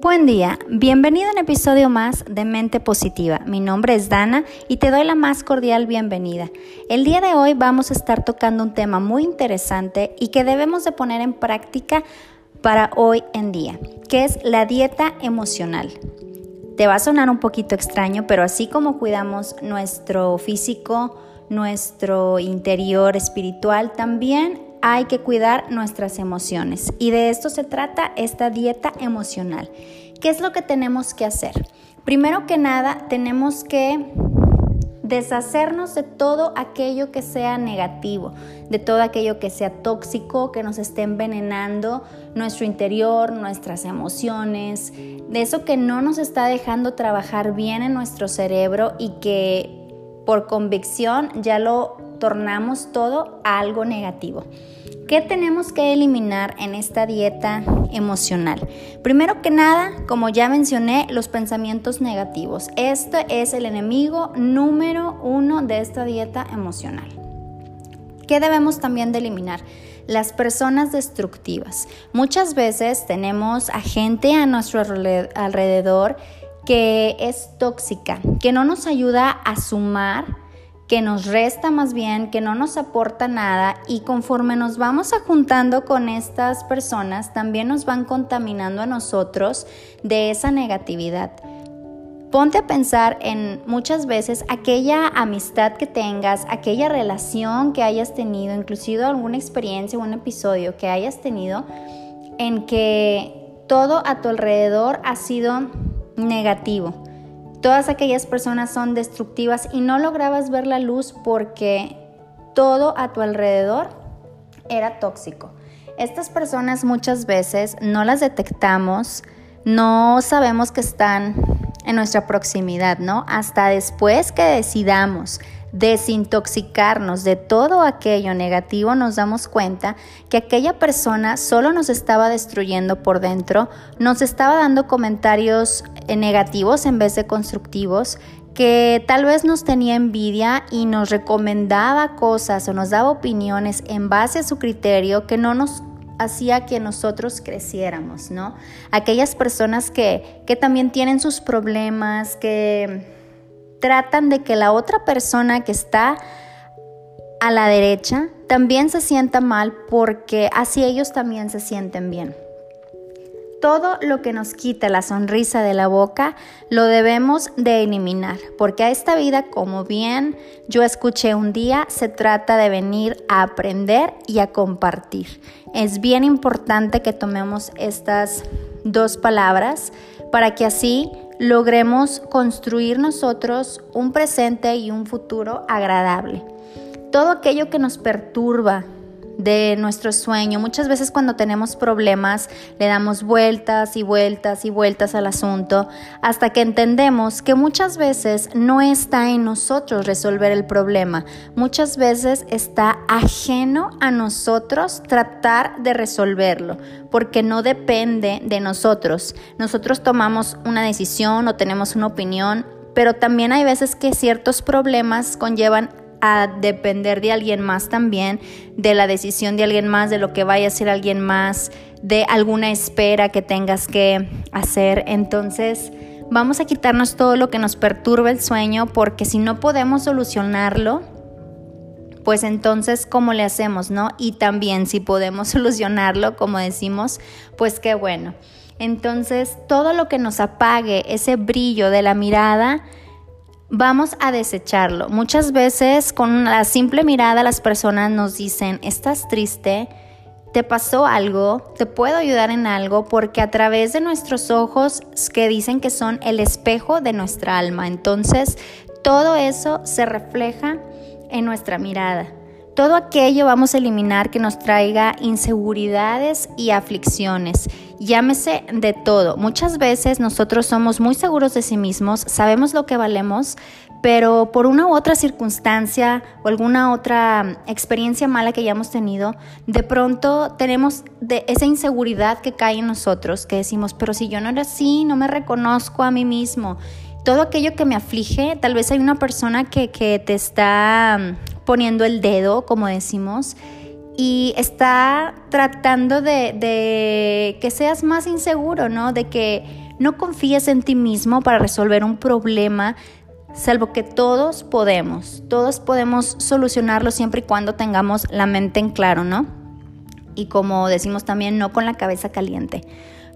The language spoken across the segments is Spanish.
Buen día, bienvenido a un episodio más de Mente Positiva. Mi nombre es Dana y te doy la más cordial bienvenida. El día de hoy vamos a estar tocando un tema muy interesante y que debemos de poner en práctica para hoy en día, que es la dieta emocional. Te va a sonar un poquito extraño, pero así como cuidamos nuestro físico, nuestro interior espiritual, también hay que cuidar nuestras emociones. Y de esto se trata esta dieta emocional. ¿Qué es lo que tenemos que hacer? Primero que nada, tenemos que deshacernos de todo aquello que sea negativo, de todo aquello que sea tóxico, que nos esté envenenando nuestro interior, nuestras emociones, de eso que no nos está dejando trabajar bien en nuestro cerebro y que por convicción ya lo tornamos todo a algo negativo. ¿Qué tenemos que eliminar en esta dieta emocional? Primero que nada, como ya mencioné, los pensamientos negativos. Este es el enemigo número uno de esta dieta emocional. ¿Qué debemos también de eliminar? Las personas destructivas. Muchas veces tenemos a gente a nuestro alrededor que es tóxica, que no nos ayuda a sumar que nos resta más bien, que no nos aporta nada y conforme nos vamos juntando con estas personas, también nos van contaminando a nosotros de esa negatividad. Ponte a pensar en muchas veces aquella amistad que tengas, aquella relación que hayas tenido, inclusive alguna experiencia o un episodio que hayas tenido en que todo a tu alrededor ha sido negativo Todas aquellas personas son destructivas y no lograbas ver la luz porque todo a tu alrededor era tóxico. Estas personas muchas veces no las detectamos, no sabemos que están en nuestra proximidad, ¿no? Hasta después que decidamos desintoxicarnos de todo aquello negativo, nos damos cuenta que aquella persona solo nos estaba destruyendo por dentro, nos estaba dando comentarios eh, negativos en vez de constructivos, que tal vez nos tenía envidia y nos recomendaba cosas o nos daba opiniones en base a su criterio que no nos hacía que nosotros creciéramos, ¿no? Aquellas personas que, que también tienen sus problemas, que tratan de que la otra persona que está a la derecha también se sienta mal porque así ellos también se sienten bien. Todo lo que nos quita la sonrisa de la boca lo debemos de eliminar, porque a esta vida, como bien yo escuché un día, se trata de venir a aprender y a compartir. Es bien importante que tomemos estas dos palabras para que así logremos construir nosotros un presente y un futuro agradable. Todo aquello que nos perturba, de nuestro sueño. Muchas veces cuando tenemos problemas le damos vueltas y vueltas y vueltas al asunto hasta que entendemos que muchas veces no está en nosotros resolver el problema. Muchas veces está ajeno a nosotros tratar de resolverlo porque no depende de nosotros. Nosotros tomamos una decisión o tenemos una opinión, pero también hay veces que ciertos problemas conllevan a depender de alguien más también, de la decisión de alguien más, de lo que vaya a hacer alguien más, de alguna espera que tengas que hacer. Entonces, vamos a quitarnos todo lo que nos perturba el sueño porque si no podemos solucionarlo, pues entonces, ¿cómo le hacemos, no? Y también si podemos solucionarlo, como decimos, pues qué bueno. Entonces, todo lo que nos apague ese brillo de la mirada, vamos a desecharlo. Muchas veces con la simple mirada las personas nos dicen, estás triste, te pasó algo, te puedo ayudar en algo, porque a través de nuestros ojos que dicen que son el espejo de nuestra alma, entonces todo eso se refleja en nuestra mirada. Todo aquello vamos a eliminar que nos traiga inseguridades y aflicciones. Llámese de todo. Muchas veces nosotros somos muy seguros de sí mismos, sabemos lo que valemos, pero por una u otra circunstancia o alguna otra experiencia mala que hayamos tenido, de pronto tenemos esa inseguridad que cae en nosotros, que decimos, pero si yo no era así, no me reconozco a mí mismo. Todo aquello que me aflige, tal vez hay una persona que, que te está poniendo el dedo, como decimos, y está tratando de, que seas más inseguro, ¿no? De que No confíes en ti mismo para resolver un problema, salvo que todos podemos. Todos podemos solucionarlo siempre y cuando tengamos la mente en claro, ¿no? Y como decimos también, no con la cabeza caliente.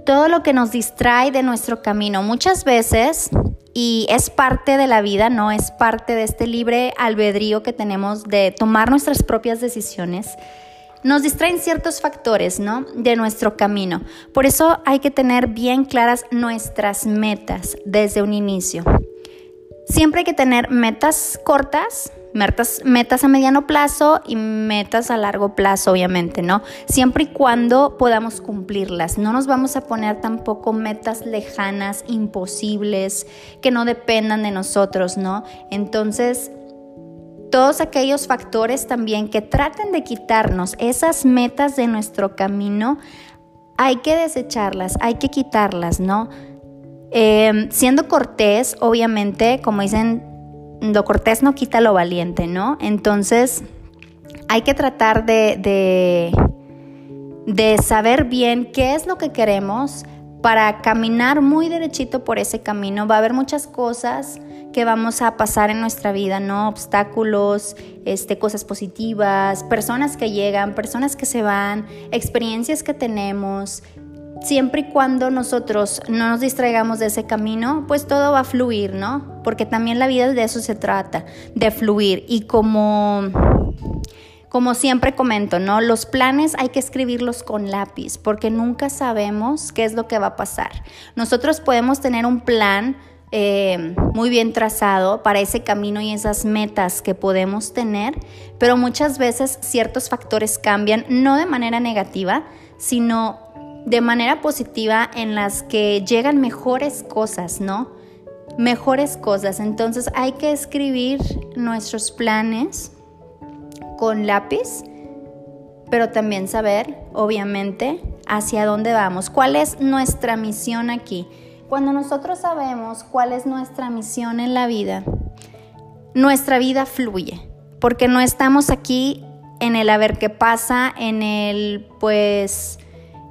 Todo lo que nos distrae de nuestro camino, muchas veces y es parte de la vida, ¿no? Es parte de este libre albedrío que tenemos de tomar nuestras propias decisiones. Nos distraen ciertos factores, ¿no? De nuestro camino. Por eso hay que tener bien claras nuestras metas desde un inicio. Siempre hay que tener metas cortas, metas, metas a mediano plazo y metas a largo plazo, obviamente, ¿no? Siempre y cuando podamos cumplirlas. No nos vamos a poner tampoco metas lejanas, imposibles, que no dependan de nosotros, ¿no? Entonces, todos aquellos factores también que traten de quitarnos esas metas de nuestro camino, hay que desecharlas, hay que quitarlas, ¿no? Eh, siendo cortés, obviamente, como dicen lo cortés no quita lo valiente, ¿no? Entonces hay que tratar de, de, saber bien qué es lo que queremos para caminar muy derechito por ese camino. Va a haber muchas cosas que vamos a pasar en nuestra vida, ¿no? Obstáculos, este, cosas positivas, personas que llegan, personas que se van, experiencias que tenemos, siempre y cuando nosotros no nos distraigamos de ese camino, pues todo va a fluir, ¿no? Porque también la vida de eso se trata, de fluir. Y como, como siempre comento, ¿no? Los planes hay que escribirlos con lápiz, porque nunca sabemos qué es lo que va a pasar. Nosotros podemos tener un plan eh, muy bien trazado para ese camino y esas metas que podemos tener, pero muchas veces ciertos factores cambian, no de manera negativa, sino de manera positiva en las que llegan mejores cosas, ¿no? Mejores cosas. Entonces hay que escribir nuestros planes con lápiz, pero también saber, obviamente, hacia dónde vamos, cuál es nuestra misión aquí. Cuando nosotros sabemos cuál es nuestra misión en la vida, nuestra vida fluye, porque no estamos aquí en el a ver qué pasa, en el pues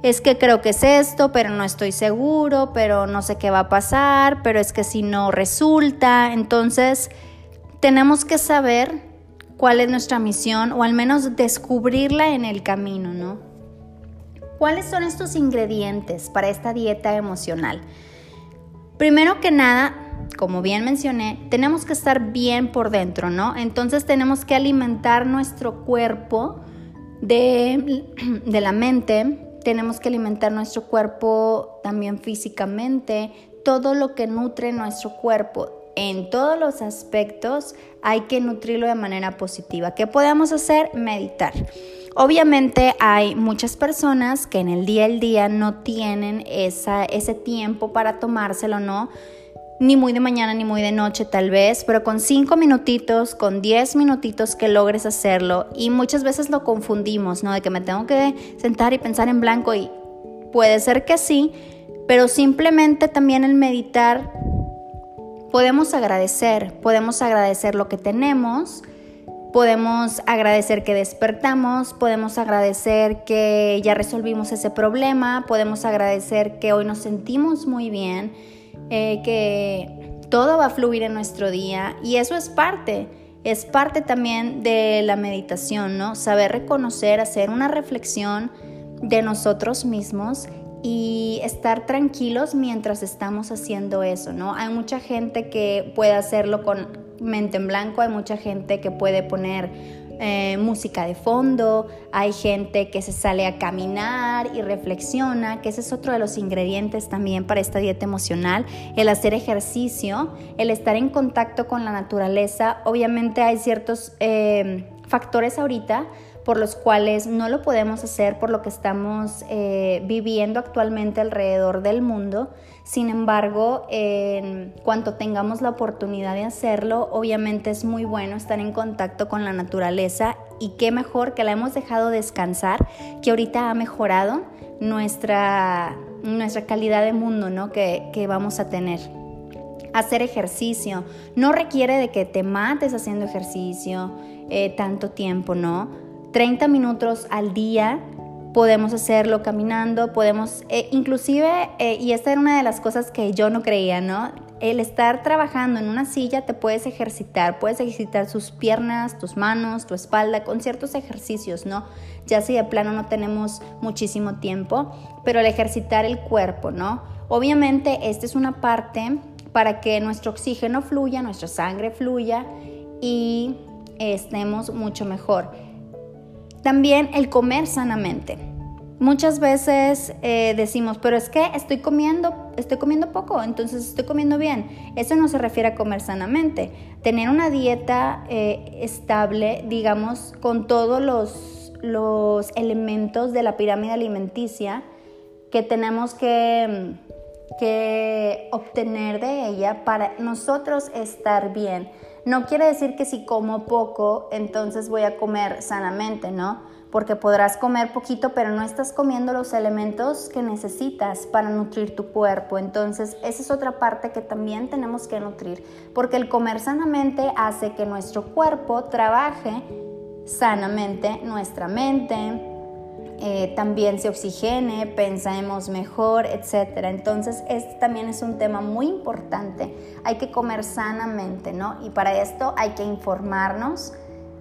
es que creo que es esto, pero no estoy seguro, pero no sé qué va a pasar, pero es que si no resulta, entonces tenemos que saber cuál es nuestra misión o al menos descubrirla en el camino, ¿no? ¿Cuáles son estos ingredientes para esta dieta emocional? Primero que nada, como bien mencioné, tenemos que estar bien por dentro, ¿no? Entonces tenemos que alimentar nuestro cuerpo de, la mente, tenemos que alimentar nuestro cuerpo también físicamente, todo lo que nutre nuestro cuerpo en todos los aspectos hay que nutrirlo de manera positiva. ¿Qué podemos hacer? Meditar. Obviamente hay muchas personas que en el día al día no tienen esa, ese tiempo para tomárselo, ¿no? ni muy de mañana ni muy de noche tal vez, pero con cinco minutitos, con diez minutitos que logres hacerlo y muchas veces lo confundimos, ¿no? De que me tengo que sentar y pensar en blanco y puede ser que sí, pero simplemente también el meditar podemos agradecer, podemos agradecer lo que tenemos, podemos agradecer que despertamos, podemos agradecer que ya resolvimos ese problema, podemos agradecer que hoy nos sentimos muy bien eh, que todo va a fluir en nuestro día y eso es parte, es parte también de la meditación, ¿no? Saber reconocer, hacer una reflexión de nosotros mismos y estar tranquilos mientras estamos haciendo eso, ¿no? Hay mucha gente que puede hacerlo con mente en blanco, hay mucha gente que puede poner eh, música de fondo, hay gente que se sale a caminar y reflexiona, que ese es otro de los ingredientes también para esta dieta emocional, el hacer ejercicio, el estar en contacto con la naturaleza. Obviamente hay ciertos eh, factores ahorita por los cuales no lo podemos hacer por lo que estamos eh, viviendo actualmente alrededor del mundo. Sin embargo, en cuanto tengamos la oportunidad de hacerlo, obviamente es muy bueno estar en contacto con la naturaleza y qué mejor que la hemos dejado descansar, que ahorita ha mejorado nuestra, nuestra calidad de mundo ¿no? que, vamos a tener hacer ejercicio. No requiere de que te mates haciendo ejercicio eh, tanto tiempo, ¿no? 30 minutos al día podemos hacerlo caminando, podemos, eh, inclusive, eh, y esta era una de las cosas que yo no creía, ¿no? El estar trabajando en una silla te puedes ejercitar, puedes ejercitar sus piernas, tus manos, tu espalda, con ciertos ejercicios, ¿no? Ya si de plano no tenemos muchísimo tiempo, pero el ejercitar el cuerpo, ¿no? Obviamente, esta es una parte para que nuestro oxígeno fluya, nuestra sangre fluya y estemos mucho mejor. También el comer sanamente. Muchas veces eh, decimos, pero es que estoy comiendo, estoy comiendo poco, entonces estoy comiendo bien. Eso no se refiere a comer sanamente. Tener una dieta eh, estable, digamos, con todos los, los elementos de la pirámide alimenticia que tenemos que, que obtener de ella para nosotros estar bien. No quiere decir que si como poco, entonces voy a comer sanamente, ¿no? Porque podrás comer poquito, pero no estás comiendo los elementos que necesitas para nutrir tu cuerpo. Entonces, esa es otra parte que también tenemos que nutrir, porque el comer sanamente hace que nuestro cuerpo trabaje sanamente, nuestra mente, eh, también se oxigene, pensemos mejor, etc. Entonces, este también es un tema muy importante. Hay que comer sanamente, ¿no? Y para esto hay que informarnos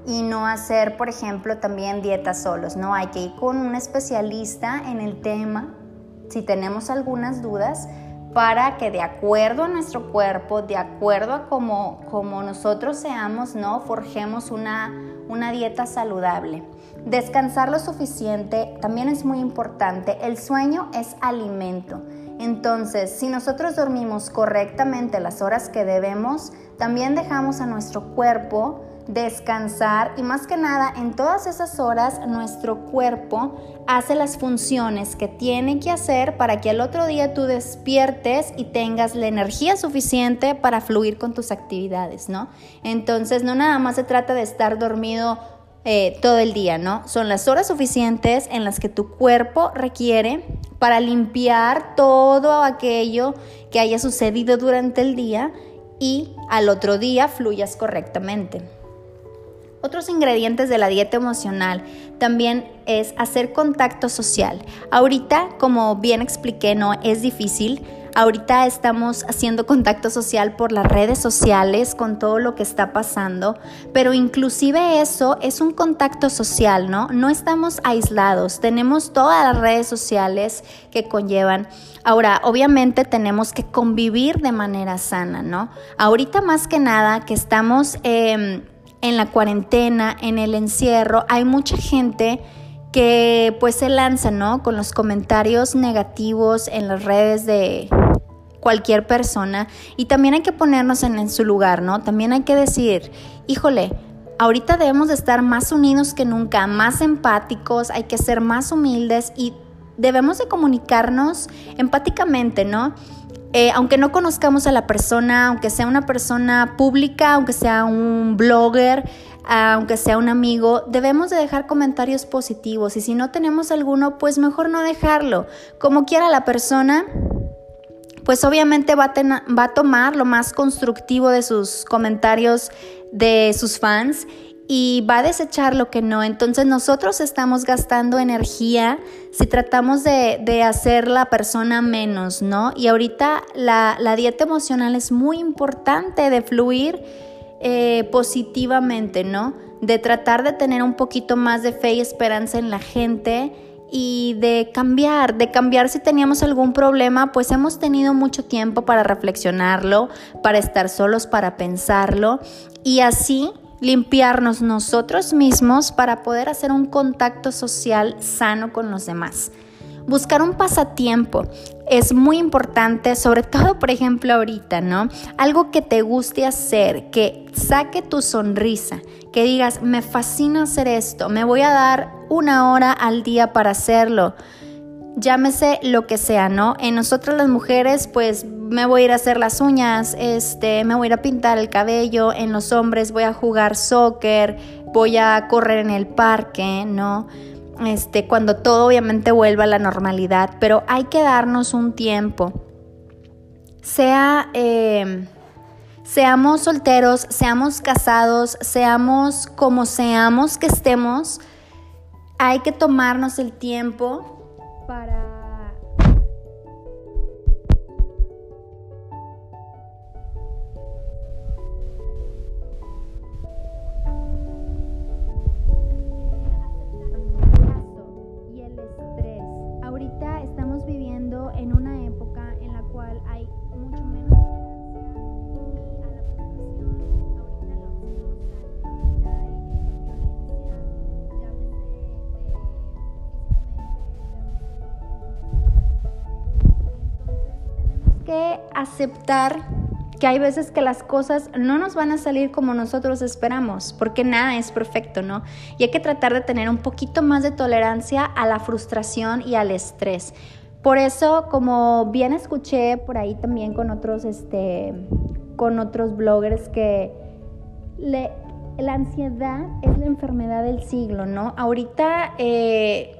y no hacer, por ejemplo, también dietas solos, ¿no? Hay que ir con un especialista en el tema si tenemos algunas dudas para que de acuerdo a nuestro cuerpo, de acuerdo a como, como nosotros seamos, ¿no? Forjemos una, una dieta saludable. Descansar lo suficiente también es muy importante. El sueño es alimento. Entonces, si nosotros dormimos correctamente las horas que debemos, también dejamos a nuestro cuerpo descansar y más que nada en todas esas horas nuestro cuerpo hace las funciones que tiene que hacer para que al otro día tú despiertes y tengas la energía suficiente para fluir con tus actividades, ¿no? Entonces no nada más se trata de estar dormido eh, todo el día, ¿no? Son las horas suficientes en las que tu cuerpo requiere para limpiar todo aquello que haya sucedido durante el día y al otro día fluyas correctamente. Otros ingredientes de la dieta emocional también es hacer contacto social. Ahorita, como bien expliqué, no es difícil Ahorita estamos haciendo contacto social por las redes sociales con todo lo que está pasando, pero inclusive eso es un contacto social, ¿no? No estamos aislados, tenemos todas las redes sociales que conllevan. Ahora, obviamente tenemos que convivir de manera sana, ¿no? Ahorita más que nada que estamos em, en la cuarentena, en el encierro, hay mucha gente que pues se lanza, ¿no? Con los comentarios negativos en las redes de cualquier persona y también hay que ponernos en, su lugar, ¿no? También hay que decir, híjole, ahorita debemos de estar más unidos que nunca, más empáticos, hay que ser más humildes y debemos de comunicarnos empáticamente, ¿no? Eh, aunque no conozcamos a la persona, aunque sea una persona pública, aunque sea un blogger, aunque sea un amigo, debemos de dejar comentarios positivos y si no tenemos alguno, pues mejor no dejarlo. Como quiera la persona, pues obviamente va a, va a tomar lo más constructivo de sus comentarios de sus fans y va a desechar lo que no. Entonces nosotros estamos gastando energía si tratamos de, hacer la persona menos, ¿no? Y ahorita la, dieta emocional es muy importante de fluir eh, positivamente, ¿no? De tratar de tener un poquito más de fe y esperanza en la gente y de cambiar, de cambiar si teníamos algún problema, pues hemos tenido mucho tiempo para reflexionarlo, para estar solos, para pensarlo y así limpiarnos nosotros mismos para poder hacer un contacto social sano con los demás. Buscar un pasatiempo es muy importante, sobre todo, por ejemplo, ahorita, ¿no? Algo que te guste hacer, que saque tu sonrisa, que digas, me fascina hacer esto, me voy a dar una hora al día para hacerlo llámese lo que sea, ¿no? En nosotras las mujeres, pues me voy a ir a hacer las uñas, este, me voy a ir a pintar el cabello, en los hombres voy a jugar soccer, voy a correr en el parque, ¿no? Este, cuando todo obviamente vuelva a la normalidad, pero hay que darnos un tiempo. Sea, eh, seamos solteros, seamos casados, seamos como seamos que estemos, hay que tomarnos el tiempo para aceptar que hay veces que las cosas no nos van a salir como nosotros esperamos, porque nada es perfecto, ¿no? Y hay que tratar de tener un poquito más de tolerancia a la frustración y al estrés. Por eso, como bien escuché por ahí también con otros, este, con otros bloggers que la ansiedad es la enfermedad del siglo, ¿no? Ahorita eh,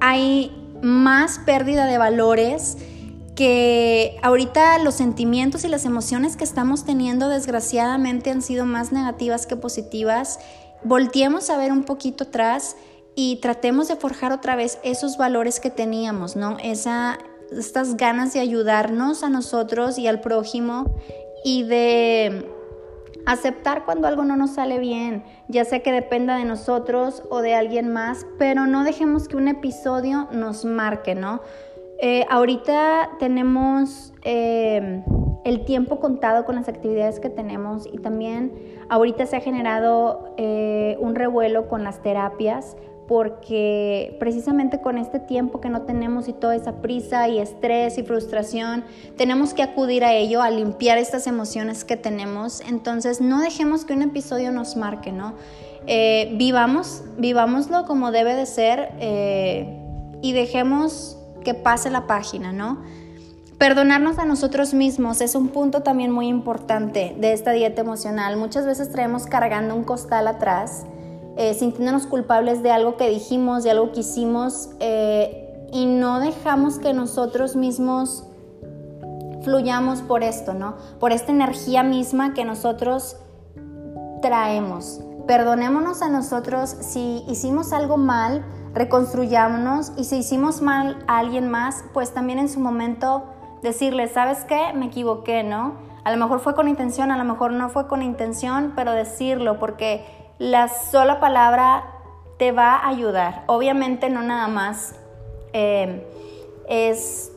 hay más pérdida de valores que ahorita los sentimientos y las emociones que estamos teniendo desgraciadamente han sido más negativas que positivas. Volteemos a ver un poquito atrás y tratemos de forjar otra vez esos valores que teníamos, ¿no? Esa, estas ganas de ayudarnos a nosotros y al prójimo y de aceptar cuando algo no nos sale bien, ya sea que dependa de nosotros o de alguien más, pero no dejemos que un episodio nos marque, ¿no? Eh, ahorita tenemos eh, el tiempo contado con las actividades que tenemos y también ahorita se ha generado eh, un revuelo con las terapias porque precisamente con este tiempo que no tenemos y toda esa prisa y estrés y frustración, tenemos que acudir a ello, a limpiar estas emociones que tenemos. Entonces no dejemos que un episodio nos marque, ¿no? vivamos, vivámoslo como debe de ser y dejemos que pase la página, ¿no? Perdonarnos a nosotros mismos es un punto también muy importante de esta dieta emocional. Muchas veces traemos cargando un costal atrás, eh, sintiéndonos culpables de algo que dijimos, de algo que hicimos, eh, y no dejamos que nosotros mismos fluyamos por esto, ¿no? Por esta energía misma que nosotros traemos. Perdonémonos a nosotros si hicimos algo mal, reconstruyámonos y si hicimos mal a alguien más, pues también en su momento decirle, ¿sabes qué? Me equivoqué, ¿no? A lo mejor fue con intención, a lo mejor no fue con intención, pero decirlo, porque la sola palabra te va a ayudar. Obviamente no nada más eh, es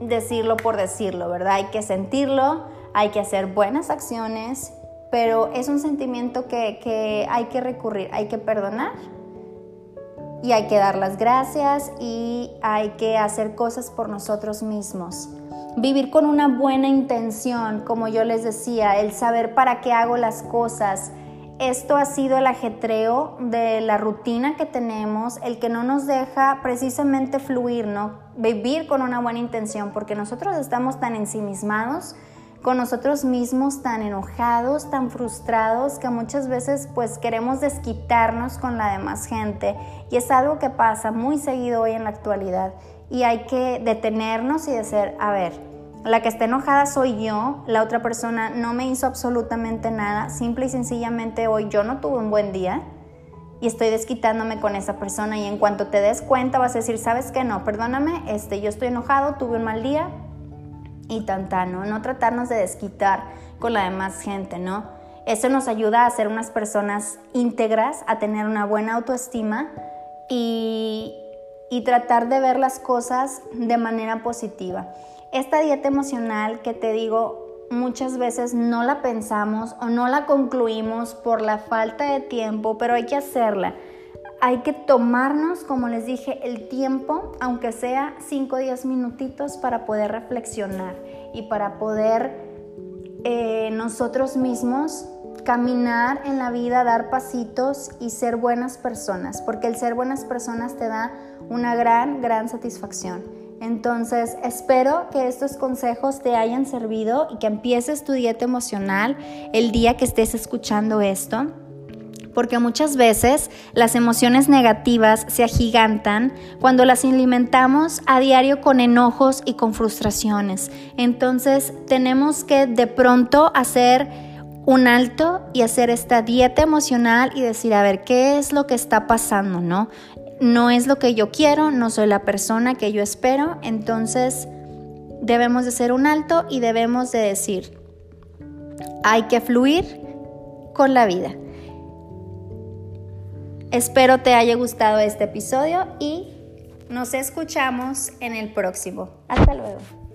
decirlo por decirlo, ¿verdad? Hay que sentirlo, hay que hacer buenas acciones, pero es un sentimiento que, que hay que recurrir, hay que perdonar y hay que dar las gracias y hay que hacer cosas por nosotros mismos. Vivir con una buena intención, como yo les decía, el saber para qué hago las cosas. Esto ha sido el ajetreo de la rutina que tenemos, el que no nos deja precisamente fluir, ¿no? Vivir con una buena intención, porque nosotros estamos tan ensimismados con nosotros mismos tan enojados, tan frustrados, que muchas veces pues queremos desquitarnos con la demás gente. Y es algo que pasa muy seguido hoy en la actualidad. Y hay que detenernos y decir, a ver, la que está enojada soy yo, la otra persona no me hizo absolutamente nada, simple y sencillamente hoy yo no tuve un buen día y estoy desquitándome con esa persona y en cuanto te des cuenta vas a decir, ¿sabes qué? No, perdóname, este, yo estoy enojado, tuve un mal día, y tanta, ¿no? No tratarnos de desquitar con la demás gente, ¿no? Eso nos ayuda a ser unas personas íntegras, a tener una buena autoestima y, y tratar de ver las cosas de manera positiva. Esta dieta emocional que te digo, muchas veces no la pensamos o no la concluimos por la falta de tiempo, pero hay que hacerla hay que tomarnos, como les dije, el tiempo, aunque sea 5 o 10 minutitos, para poder reflexionar y para poder eh, nosotros mismos caminar en la vida, dar pasitos y ser buenas personas, porque el ser buenas personas te da una gran, gran satisfacción. Entonces, espero que estos consejos te hayan servido y que empieces tu dieta emocional el día que estés escuchando esto porque muchas veces las emociones negativas se agigantan cuando las alimentamos a diario con enojos y con frustraciones. Entonces tenemos que de pronto hacer un alto y hacer esta dieta emocional y decir, a ver, ¿qué es lo que está pasando? ¿No? No es lo que yo quiero, no soy la persona que yo espero, entonces debemos de un alto y debemos de decir, hay que fluir con la vida. Espero te haya gustado este episodio y nos escuchamos en el próximo. Hasta luego.